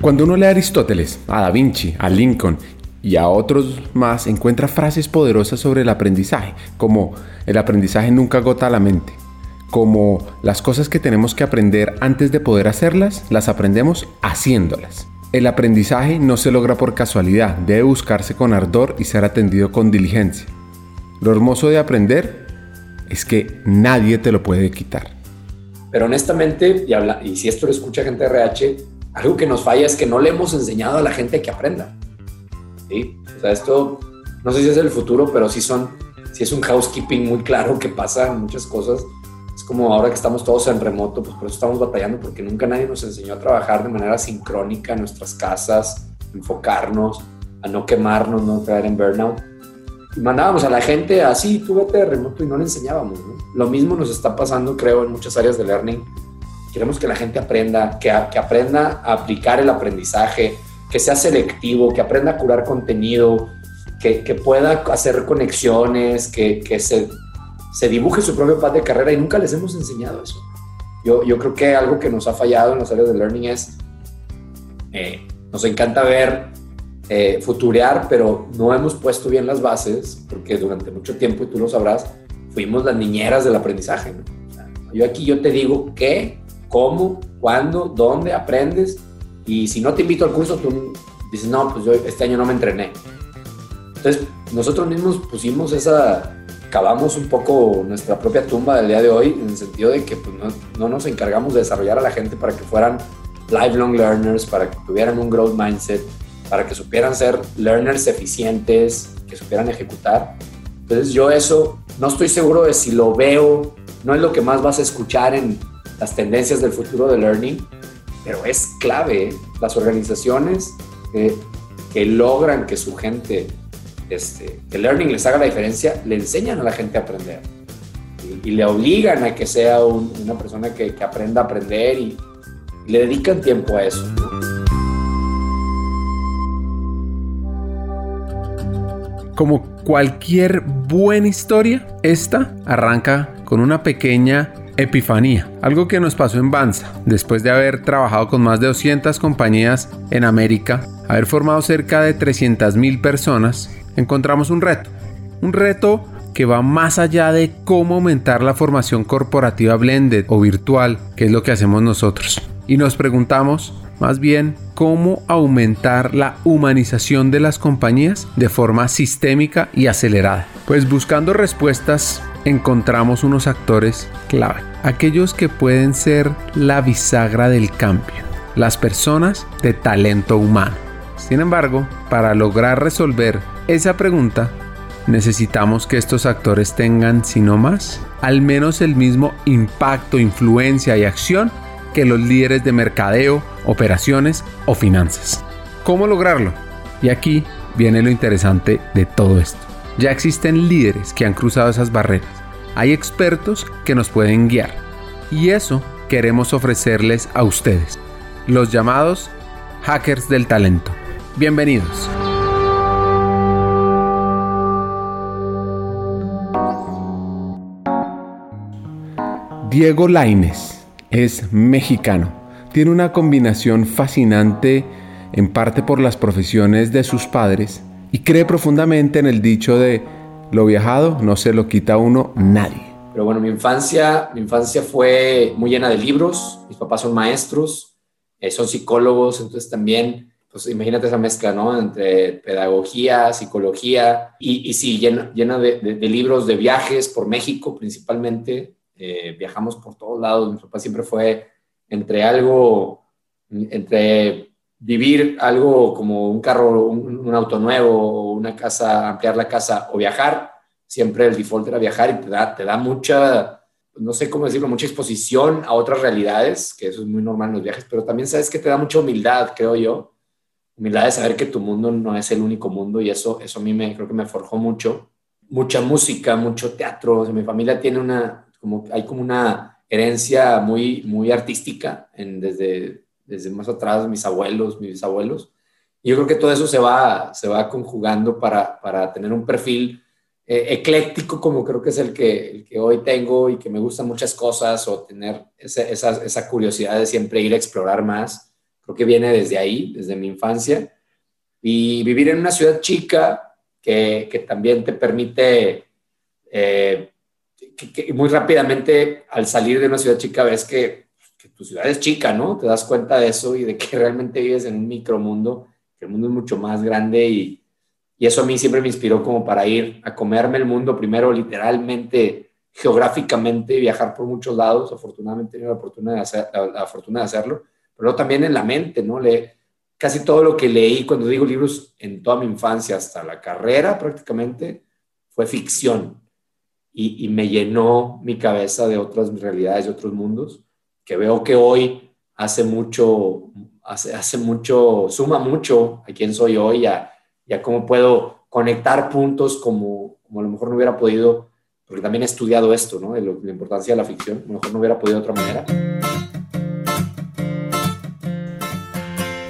Cuando uno lee a Aristóteles, a Da Vinci, a Lincoln y a otros más, encuentra frases poderosas sobre el aprendizaje, como el aprendizaje nunca agota la mente, como las cosas que tenemos que aprender antes de poder hacerlas, las aprendemos haciéndolas. El aprendizaje no se logra por casualidad, debe buscarse con ardor y ser atendido con diligencia. Lo hermoso de aprender es que nadie te lo puede quitar. Pero honestamente, y, y si esto lo escucha gente RH, algo que nos falla es que no le hemos enseñado a la gente que aprenda. ¿Sí? O sea, esto no sé si es el futuro, pero sí son, sí es un housekeeping muy claro que pasa en muchas cosas. Es como ahora que estamos todos en remoto, pues por eso estamos batallando, porque nunca nadie nos enseñó a trabajar de manera sincrónica en nuestras casas, enfocarnos, a no quemarnos, no caer en burnout mandábamos a la gente así, tú vete de remoto y no le enseñábamos. Lo mismo nos está pasando, creo, en muchas áreas de learning. Queremos que la gente aprenda, que, que aprenda a aplicar el aprendizaje, que sea selectivo, que aprenda a curar contenido, que, que pueda hacer conexiones, que, que se, se, dibuje su propio path de carrera y nunca les hemos enseñado eso. Yo, yo creo que algo que nos ha fallado en las áreas de learning es, eh, nos encanta ver eh, futurear, pero no hemos puesto bien las bases, porque durante mucho tiempo, y tú lo sabrás, fuimos las niñeras del aprendizaje. yo aquí yo te digo qué, cómo, cuándo, dónde aprendes, y si no te invito al curso, tú dices, no, pues yo este año no me entrené. Entonces, nosotros mismos pusimos esa, cavamos un poco nuestra propia tumba del día de hoy, en el sentido de que pues, no, no nos encargamos de desarrollar a la gente para que fueran lifelong learners, para que tuvieran un growth mindset, para que supieran ser learners eficientes, que supieran ejecutar. Entonces yo eso no estoy seguro de si lo veo, no es lo que más vas a escuchar en las tendencias del futuro de learning, pero es clave. ¿eh? Las organizaciones que, logran que su gente, este, que el learning les haga la diferencia, le enseñan a la gente a aprender y, le obligan a que sea una persona que, aprenda a aprender y le dedican tiempo a eso. Como cualquier buena historia, esta arranca con una pequeña epifanía, algo que nos pasó en Banza, después de haber trabajado con más de 200 compañías en América, haber formado cerca de 300 mil personas, encontramos un reto, un reto que va más allá de cómo aumentar la formación corporativa blended o virtual, que es lo que hacemos nosotros. Y nos preguntamos, más bien cómo aumentar la humanización de las compañías de forma sistémica y acelerada. Pues buscando respuestas encontramos unos actores clave, aquellos que pueden ser la bisagra del cambio, las personas de talento humano. Sin embargo, para lograr resolver esa pregunta, necesitamos que estos actores tengan, si no más, al menos el mismo impacto, influencia y acción que los líderes de mercadeo, operaciones o finanzas. ¿Cómo lograrlo? Y aquí viene lo interesante de todo esto. Ya existen líderes que han cruzado esas barreras. Hay expertos que nos pueden guiar. Y eso queremos ofrecerles a ustedes, los llamados hackers del talento. Bienvenidos. Diego Laines es mexicano. Tiene una combinación fascinante en parte por las profesiones de sus padres y cree profundamente en el dicho de lo viajado no se lo quita a uno nadie. Pero bueno, mi infancia, mi infancia fue muy llena de libros, mis papás son maestros, eh, son psicólogos, entonces también, pues imagínate esa mezcla, ¿no? Entre pedagogía, psicología y, sí, llena, de libros de viajes por México principalmente, eh, viajamos por todos lados. Mi papá siempre fue entre algo, entre vivir algo como un carro, un, auto nuevo, una casa, ampliar la casa o viajar. Siempre el default era viajar y te da, te da mucha, no sé cómo decirlo, mucha exposición a otras realidades, que eso es muy normal en los viajes, pero también sabes que te da mucha humildad, creo yo. Humildad de saber que tu mundo no es el único mundo y eso, eso a mí me, creo que me forjó mucho. Mucha música, mucho teatro. mi familia tiene una, como hay como una herencia muy, muy artística en, desde, desde más atrás, mis abuelos, mis bisabuelos. Y yo creo que todo eso se va, se va conjugando para, para tener un perfil eh, ecléctico como creo que es el que, el que hoy tengo y que me gustan muchas cosas o tener esa, esa, curiosidad de siempre ir a explorar más. creo que viene desde ahí, desde mi infancia. Y vivir en una ciudad chica que, que también te permite, eh, muy rápidamente al salir de una ciudad chica ves que, que, tu ciudad es chica, ¿no? Te das cuenta de eso y de que realmente vives en un micromundo, que el mundo es mucho más grande y, y eso a mí siempre me inspiró como para ir a comerme el mundo primero literalmente, geográficamente, viajar por muchos lados. Afortunadamente he tenido la, oportunidad de la, fortuna de hacerlo, pero también en la mente, ¿no? Le, casi todo lo que leí, cuando digo libros, en toda mi infancia hasta la carrera prácticamente, fue ficción. Y, y, me llenó mi cabeza de otras realidades, de otros mundos, que veo que hoy hace mucho, hace, hace mucho, suma mucho a quién soy hoy, a, ya cómo puedo conectar puntos como, como a lo mejor no hubiera podido, porque también he estudiado esto, ¿no? De la importancia de la ficción, a lo mejor no hubiera podido de otra manera.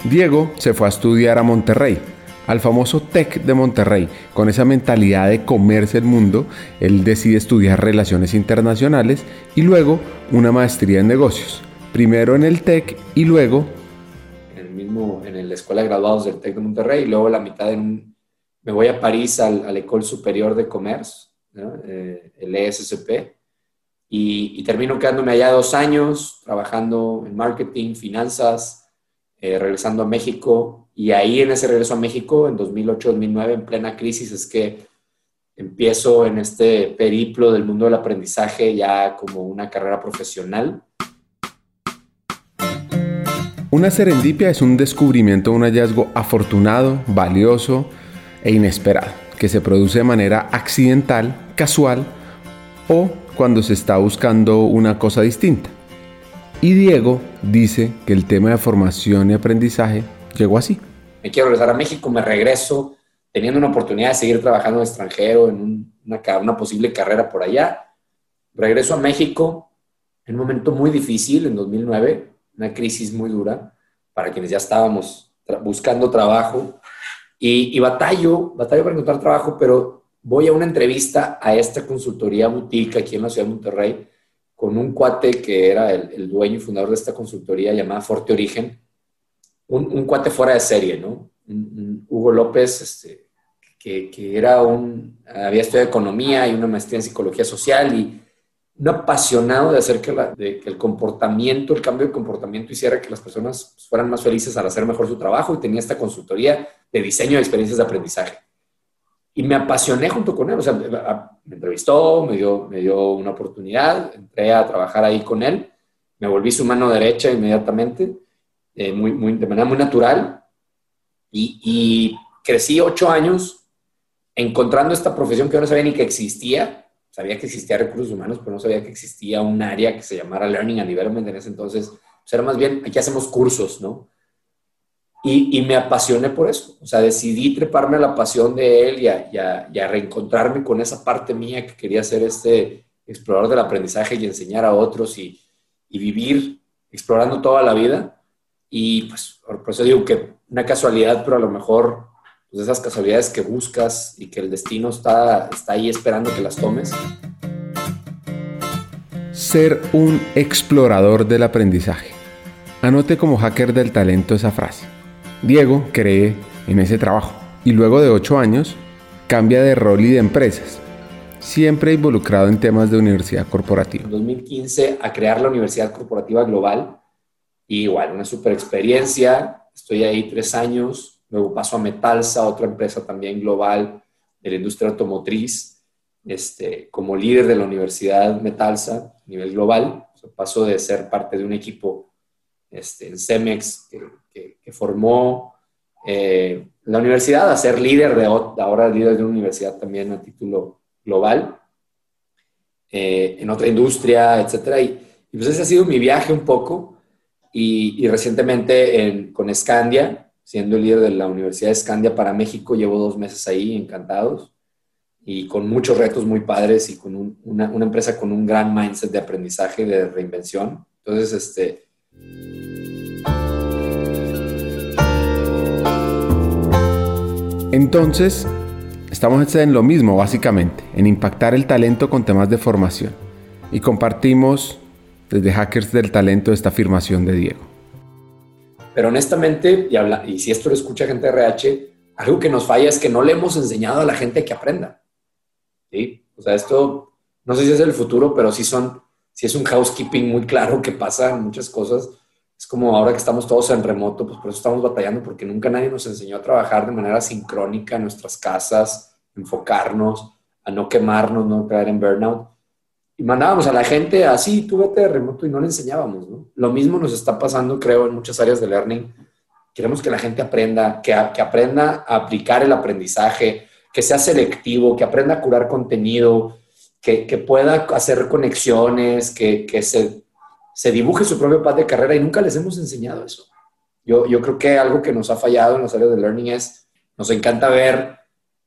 Diego se fue a estudiar a Monterrey, al famoso TEC de Monterrey. Con esa mentalidad de comerse el mundo, él decide estudiar relaciones internacionales y luego una maestría en negocios. Primero en el TEC y luego mismo en la Escuela de Graduados del TEC de Monterrey, y luego la mitad en me voy a París al, al École Superior de Commerce, eh, el ESCP, y, termino quedándome allá dos años, trabajando en marketing, finanzas, eh, regresando a México, y ahí en ese regreso a México, en 2008-2009, en plena crisis, es que empiezo en este periplo del mundo del aprendizaje ya como una carrera profesional una serendipia es un descubrimiento, un hallazgo afortunado, valioso e inesperado, que se produce de manera accidental, casual o cuando se está buscando una cosa distinta. Y Diego dice que el tema de formación y aprendizaje llegó así. Me quiero regresar a México, me regreso teniendo una oportunidad de seguir trabajando en extranjero, en una, posible carrera por allá. Regreso a México en un momento muy difícil, en 2009, una crisis muy dura para quienes ya estábamos buscando trabajo. Y, y, batallo para encontrar trabajo, pero voy a una entrevista a esta consultoría boutique aquí en la ciudad de Monterrey con un cuate que era el, dueño y fundador de esta consultoría llamada Forte Origen, un, cuate fuera de serie, ¿no? Hugo López, este, que, que, era un, había estudiado economía y una maestría en psicología social y un apasionado de hacer que, de que, el comportamiento, el cambio de comportamiento hiciera que las personas fueran más felices al hacer mejor su trabajo y tenía esta consultoría de diseño de experiencias de aprendizaje. Y me apasioné junto con él, o sea, me entrevistó, me dio, me dio una oportunidad, entré a trabajar ahí con él, me volví su mano derecha inmediatamente, eh, muy, muy, de manera muy natural, y, y crecí ocho años encontrando esta profesión que yo no sabía ni que existía, sabía que existía recursos humanos, pero no sabía que existía un área que se llamara Learning and Development en ese entonces. O sea, era más bien, aquí hacemos cursos, ¿no? Y, y, me apasioné por eso. O sea, decidí treparme a la pasión de él y a, y, a, reencontrarme con esa parte mía que quería ser este explorador del aprendizaje y enseñar a otros y, y vivir explorando toda la vida. Y pues, por eso digo que una casualidad, pero a lo mejor pues, esas casualidades que buscas y que el destino está, está ahí esperando que las tomes. Ser un explorador del aprendizaje. Anote como hacker del talento esa frase. Diego cree en ese trabajo y luego de ocho años cambia de rol y de empresas, siempre involucrado en temas de universidad corporativa. En 2015 a crear la Universidad Corporativa Global y igual una super experiencia, estoy ahí tres años, Luego paso a Metalsa, otra empresa también global de la industria automotriz, este, como líder de la Universidad Metalsa a nivel global. paso de ser parte de un equipo este, en Cemex que, formó eh, la universidad a ser líder de ahora líder de una universidad también a título global, eh, en otra industria, etcétera. Y, pues ese ha sido mi viaje un poco. Y, y recientemente con Scandia, siendo el líder de la Universidad de Escandia para México. Llevo dos meses ahí, encantados, y con muchos retos muy padres y con una, una, empresa con un gran mindset de aprendizaje, de reinvención. Entonces, este... Entonces, estamos en lo mismo, básicamente, en impactar el talento con temas de formación. Y compartimos desde Hackers del Talento esta afirmación de Diego. pero honestamente, y, habla, y si esto lo escucha gente de RH, algo que nos falla es que no le hemos enseñado a la gente que aprenda. ¿Sí? O sea, esto, no sé si es el futuro, pero sí son, si es un housekeeping muy claro que pasa en muchas cosas. Es como ahora que estamos todos en remoto, pues por eso estamos batallando, porque nunca nadie nos enseñó a trabajar de manera sincrónica en nuestras casas, enfocarnos, a no quemarnos, no caer en burnout. Y mandábamos a la gente así, tú vete de remoto y no le enseñábamos, ¿no? Lo mismo nos está pasando, creo, en muchas áreas de learning. Queremos que la gente aprenda, que, que aprenda a aplicar el aprendizaje, que sea selectivo, que aprenda a curar contenido, que, que pueda hacer conexiones, que, que se se dibuje su propio path de carrera y nunca les hemos enseñado eso. Yo, yo creo que algo que nos ha fallado en los áreas de learning es, nos encanta ver,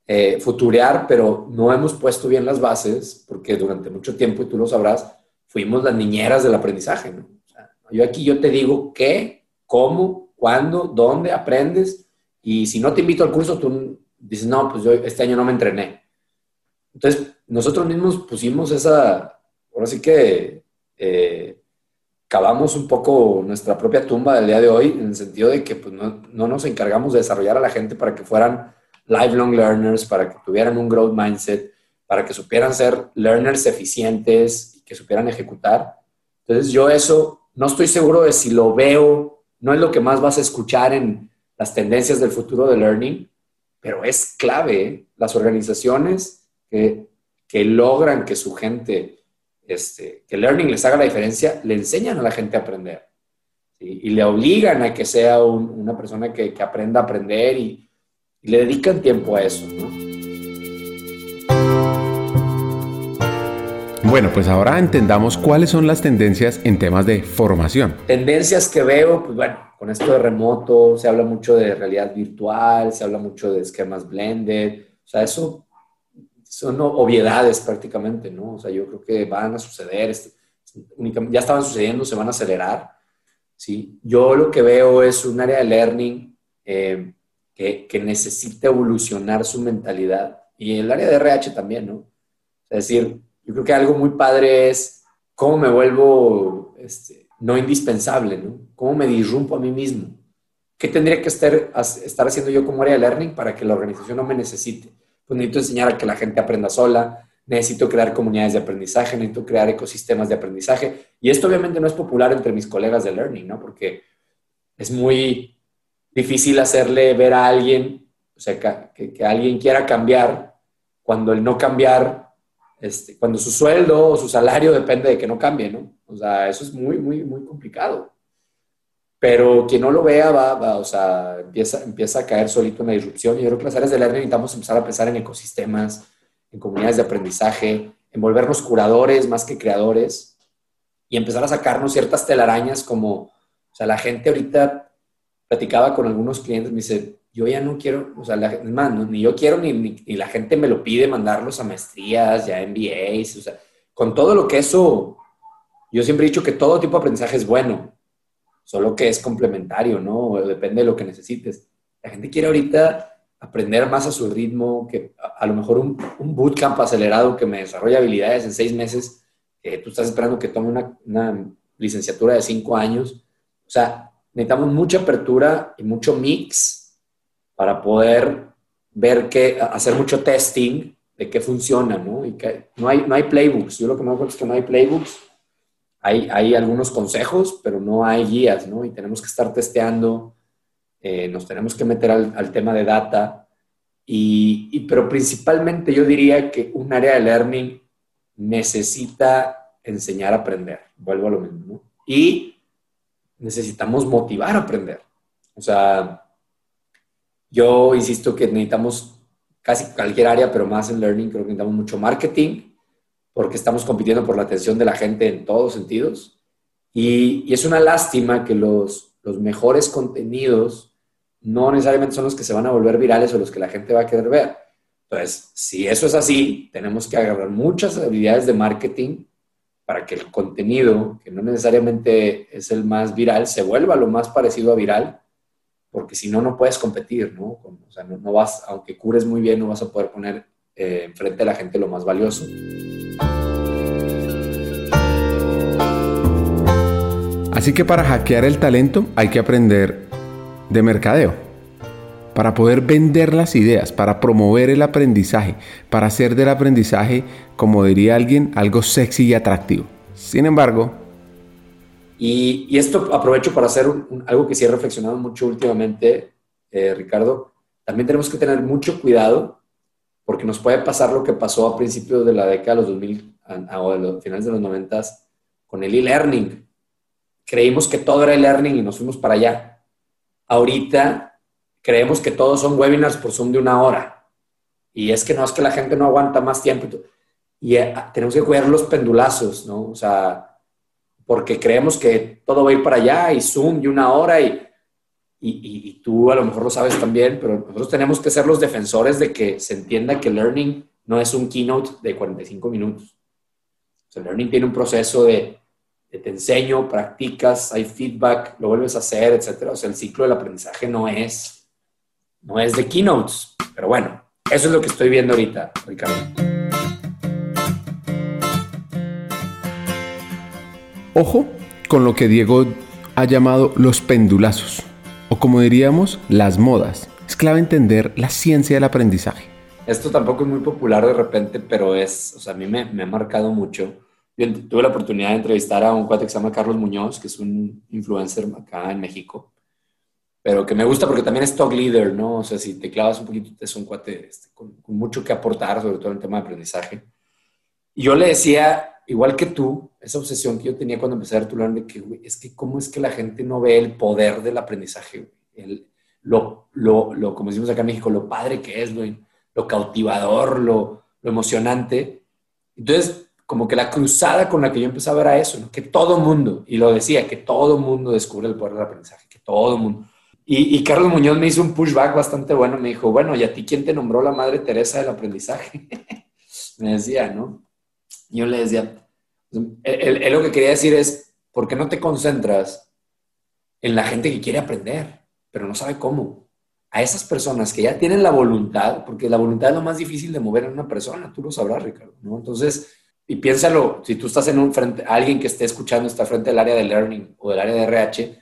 eh, futurear, pero no hemos puesto bien las bases porque durante mucho tiempo, y tú lo sabrás, fuimos las niñeras del aprendizaje. ¿no? yo aquí yo te digo qué, cómo, cuándo, dónde aprendes y si no te invito al curso, tú dices, no, pues yo este año no me entrené. Entonces, nosotros mismos pusimos esa, ahora sí que... Eh, cavamos un poco nuestra propia tumba del día de hoy, en el sentido de que pues, no, no, nos encargamos de desarrollar a la gente para que fueran lifelong learners, para que tuvieran un growth mindset, para que supieran ser learners eficientes y que supieran ejecutar. Entonces yo eso no estoy seguro de si lo veo, no es lo que más vas a escuchar en las tendencias del futuro de learning, pero es clave ¿eh? las organizaciones que, que logran que su gente este, que learning les haga la diferencia, le enseñan a la gente a aprender. Y le obligan a que sea una persona que, aprenda a aprender y, le dedican tiempo a eso. Bueno, pues ahora entendamos cuáles son las tendencias en temas de formación. Tendencias que veo, pues bueno, con esto de remoto, se habla mucho de realidad virtual, se habla mucho de esquemas blended, o sea, eso son obviedades prácticamente, ¿no? O sea, yo creo que van a suceder, este, ya estaban sucediendo, se van a acelerar, ¿sí? Yo lo que veo es un área de learning eh, que, que, necesita evolucionar su mentalidad y el área de RH también, ¿no? Es decir, yo creo que algo muy padre es cómo me vuelvo este, no indispensable, ¿no? ¿Cómo me disrumpo a mí mismo? ¿Qué tendría que estar, estar haciendo yo como área de learning para que la organización no me necesite? Pues necesito enseñar a que la gente aprenda sola, necesito crear comunidades de aprendizaje, necesito crear ecosistemas de aprendizaje. Y esto obviamente no es popular entre mis colegas de learning, ¿no? Porque es muy difícil hacerle ver a alguien, o sea, que, que alguien quiera cambiar cuando el no cambiar, este, cuando su sueldo o su salario depende de que no cambie, ¿no? O sea, eso es muy, muy, muy complicado pero quien no lo vea va, o sea, empieza, empieza a caer solito en la disrupción. Y yo creo que las áreas de learning necesitamos empezar a pensar en ecosistemas, en comunidades de aprendizaje, en volvernos curadores más que creadores y empezar a sacarnos ciertas telarañas como, o sea, la gente ahorita platicaba con algunos clientes, me dice, yo ya no quiero, o sea, la, ni yo quiero ni, ni, la gente me lo pide mandarlos a maestrías, ya MBAs, o sea, con todo lo que eso, yo siempre he dicho que todo tipo de aprendizaje es bueno, solo que es complementario, ¿no? Depende de lo que necesites. La gente quiere ahorita aprender más a su ritmo, que a, lo mejor un, un, bootcamp acelerado que me desarrolle habilidades en seis meses, que tú estás esperando que tome una, una licenciatura de cinco años. O sea, necesitamos mucha apertura y mucho mix para poder ver qué, hacer mucho testing de qué funciona, ¿no? Y que no hay, no hay playbooks. Yo lo que me acuerdo es que no hay playbooks hay, algunos consejos, pero no hay guías, ¿no? Y tenemos que estar testeando, eh, nos tenemos que meter al, tema de data, y, pero principalmente yo diría que un área de learning necesita enseñar a aprender, vuelvo a lo mismo, ¿no? Y necesitamos motivar a aprender. O sea, yo insisto que necesitamos casi cualquier área, pero más en learning, creo que necesitamos mucho marketing, porque estamos compitiendo por la atención de la gente en todos sentidos. Y, es una lástima que los, los mejores contenidos no necesariamente son los que se van a volver virales o los que la gente va a querer ver. Entonces, si eso es así, tenemos que agarrar muchas habilidades de marketing para que el contenido, que no necesariamente es el más viral, se vuelva lo más parecido a viral, porque si no, no puedes competir, ¿no? O sea, no, vas, aunque cures muy bien, no vas a poder poner eh, enfrente de la gente lo más valioso. Así que para hackear el talento hay que aprender de mercadeo, para poder vender las ideas, para promover el aprendizaje, para hacer del aprendizaje, como diría alguien, algo sexy y atractivo. Sin embargo... Y, esto aprovecho para hacer algo que sí he reflexionado mucho últimamente, eh, Ricardo. También tenemos que tener mucho cuidado porque nos puede pasar lo que pasó a principios de la década de los 2000 o a los finales de los 90 con el e-learning. Creímos que todo era e-learning y nos fuimos para allá. Ahorita creemos que todos son webinars por Zoom de una hora. Y es que no, es que la gente no aguanta más tiempo. Y eh, tenemos que cuidar los pendulazos, ¿no? O sea, porque creemos que todo va a ir para allá y Zoom de una hora y, y, y, tú a lo mejor lo sabes también, pero nosotros tenemos que ser los defensores de que se entienda que learning no es un keynote de 45 minutos. O sea, learning tiene un proceso de te enseño, practicas, hay feedback, lo vuelves a hacer, etcétera. O sea, el ciclo del aprendizaje no es, no es de keynotes. Pero bueno, eso es lo que estoy viendo ahorita, Ricardo. Ojo con lo que Diego ha llamado los pendulazos, o como diríamos, las modas. Es clave entender la ciencia del aprendizaje. Esto tampoco es muy popular de repente, pero es, o sea, a mí me, me ha marcado mucho tuve la oportunidad de entrevistar a un cuate que se llama Carlos Muñoz, que es un influencer acá en México, pero que me gusta porque también es talk leader, ¿no? O sea, si te clavas un poquito, es un cuate este, con, mucho que aportar, sobre todo en el tema de aprendizaje. Y yo le decía, igual que tú, esa obsesión que yo tenía cuando empecé a tu de que, güey, es que cómo es que la gente no ve el poder del aprendizaje, el, lo, lo, lo, como decimos acá en México, lo padre que es, güey, lo cautivador, lo, lo emocionante. Entonces, como que la cruzada con la que yo empezaba era eso, ¿no? que todo mundo, y lo decía, que todo mundo descubre el poder del aprendizaje, que todo mundo. Y, Carlos Muñoz me hizo un pushback bastante bueno, me dijo, bueno, ¿y a ti quién te nombró la Madre Teresa del aprendizaje? me decía, ¿no? Yo le decía, él, lo que quería decir es, ¿por qué no te concentras en la gente que quiere aprender, pero no sabe cómo? A esas personas que ya tienen la voluntad, porque la voluntad es lo más difícil de mover en una persona, tú lo sabrás, Ricardo, ¿no? Entonces, y piénsalo, si tú estás en un frente, alguien que esté escuchando está frente al área de learning o del área de RH,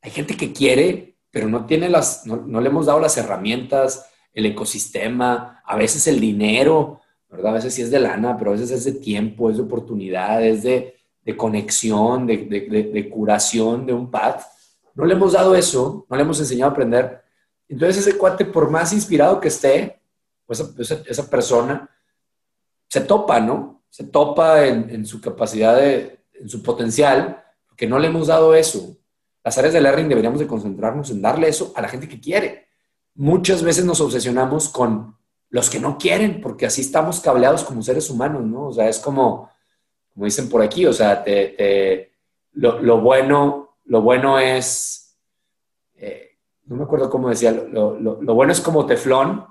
hay gente que quiere, pero no tiene las, no, le hemos dado las herramientas, el ecosistema, a veces el dinero, ¿verdad? A veces sí es de lana, pero a veces es de tiempo, es de oportunidad, es de, conexión, de, de, curación de un pad. No le hemos dado eso, no le hemos enseñado a aprender. Entonces ese cuate, por más inspirado que esté, pues esa, esa persona, se topa, ¿no? Se topa en, su capacidad, de, en su potencial, porque no le hemos dado eso. Las áreas de learning deberíamos de concentrarnos en darle eso a la gente que quiere. Muchas veces nos obsesionamos con los que no quieren, porque así estamos cableados como seres humanos, ¿no? O sea, es como, como dicen por aquí, o sea, te, lo, bueno, lo bueno es, eh, no me acuerdo cómo decía, lo, lo, bueno es como teflón,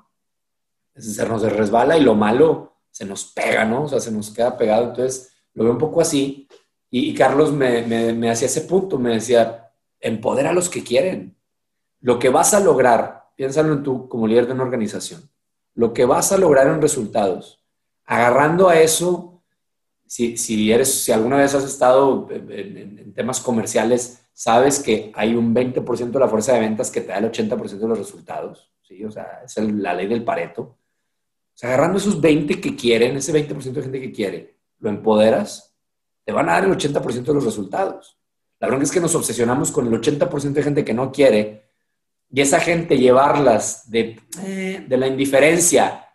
se nos resbala y lo malo se nos pega, ¿no? O sea, se nos queda pegado. Entonces, lo veo un poco así. Y, Carlos me, me, hacía ese punto, me decía, empodera a los que quieren. Lo que vas a lograr, piénsalo en tú como líder de una organización, lo que vas a lograr en resultados, agarrando a eso, si, si eres, si alguna vez has estado en, temas comerciales, sabes que hay un 20% de la fuerza de ventas que te da el 80% de los resultados, ¿sí? O sea, es la ley del Pareto. O sea, agarrando esos 20 que quieren, ese 20% de gente que quiere, lo empoderas, te van a dar el 80% de los resultados. La verdad es que nos obsesionamos con el 80% de gente que no quiere y esa gente llevarlas de, eh, de la indiferencia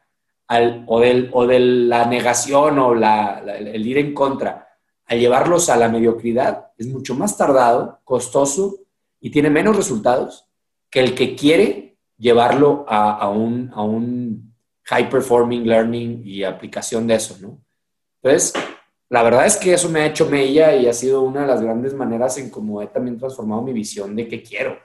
al, o, del, o de la negación o la, el ir en contra a llevarlos a la mediocridad es mucho más tardado, costoso y tiene menos resultados que el que quiere llevarlo a, a un high performing learning y aplicación de eso, ¿no? Entonces, la verdad es que eso me ha hecho mella y ha sido una de las grandes maneras en cómo he también transformado mi visión de qué quiero.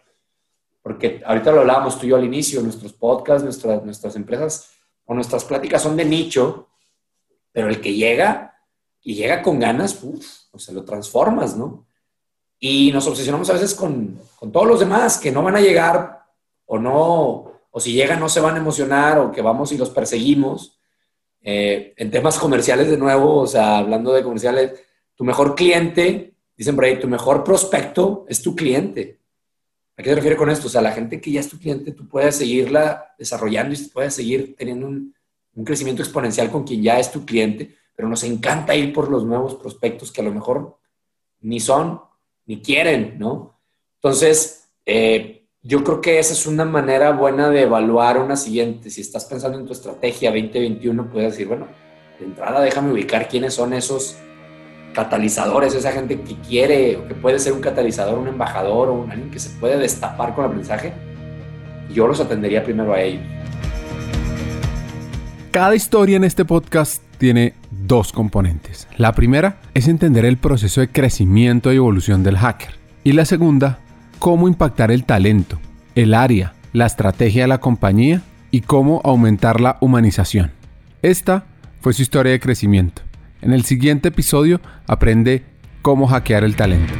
Porque ahorita lo hablábamos tú y yo al inicio, nuestros podcasts, nuestras, nuestras empresas o nuestras pláticas son de nicho, pero el que llega y llega con ganas, uff, o sea, lo transformas, ¿no? Y nos obsesionamos a veces con, con todos los demás que no van a llegar o no, o si llegan no se van a emocionar o que vamos y los perseguimos. Eh, en temas comerciales, de nuevo, o sea, hablando de comerciales, tu mejor cliente, dicen por ahí, tu mejor prospecto es tu cliente. ¿A qué se refiere con esto? O sea, la gente que ya es tu cliente, tú puedes seguirla desarrollando y puedes seguir teniendo un, un crecimiento exponencial con quien ya es tu cliente, pero nos encanta ir por los nuevos prospectos que a lo mejor ni son, ni quieren, ¿no? Entonces, eh, yo creo que esa es una manera buena de evaluar una siguiente. Si estás pensando en tu estrategia 2021, puedes decir, bueno, de entrada déjame ubicar quiénes son esos catalizadores, esa gente que quiere o que puede ser un catalizador, un embajador o un, alguien que se puede destapar con el aprendizaje. Yo los atendería primero a ellos. Cada historia en este podcast tiene dos componentes. La primera es entender el proceso de crecimiento y evolución del hacker. Y la segunda, cómo impactar el talento, el área, la estrategia de la compañía y cómo aumentar la humanización. Esta fue su historia de crecimiento. En el siguiente episodio aprende cómo hackear el talento.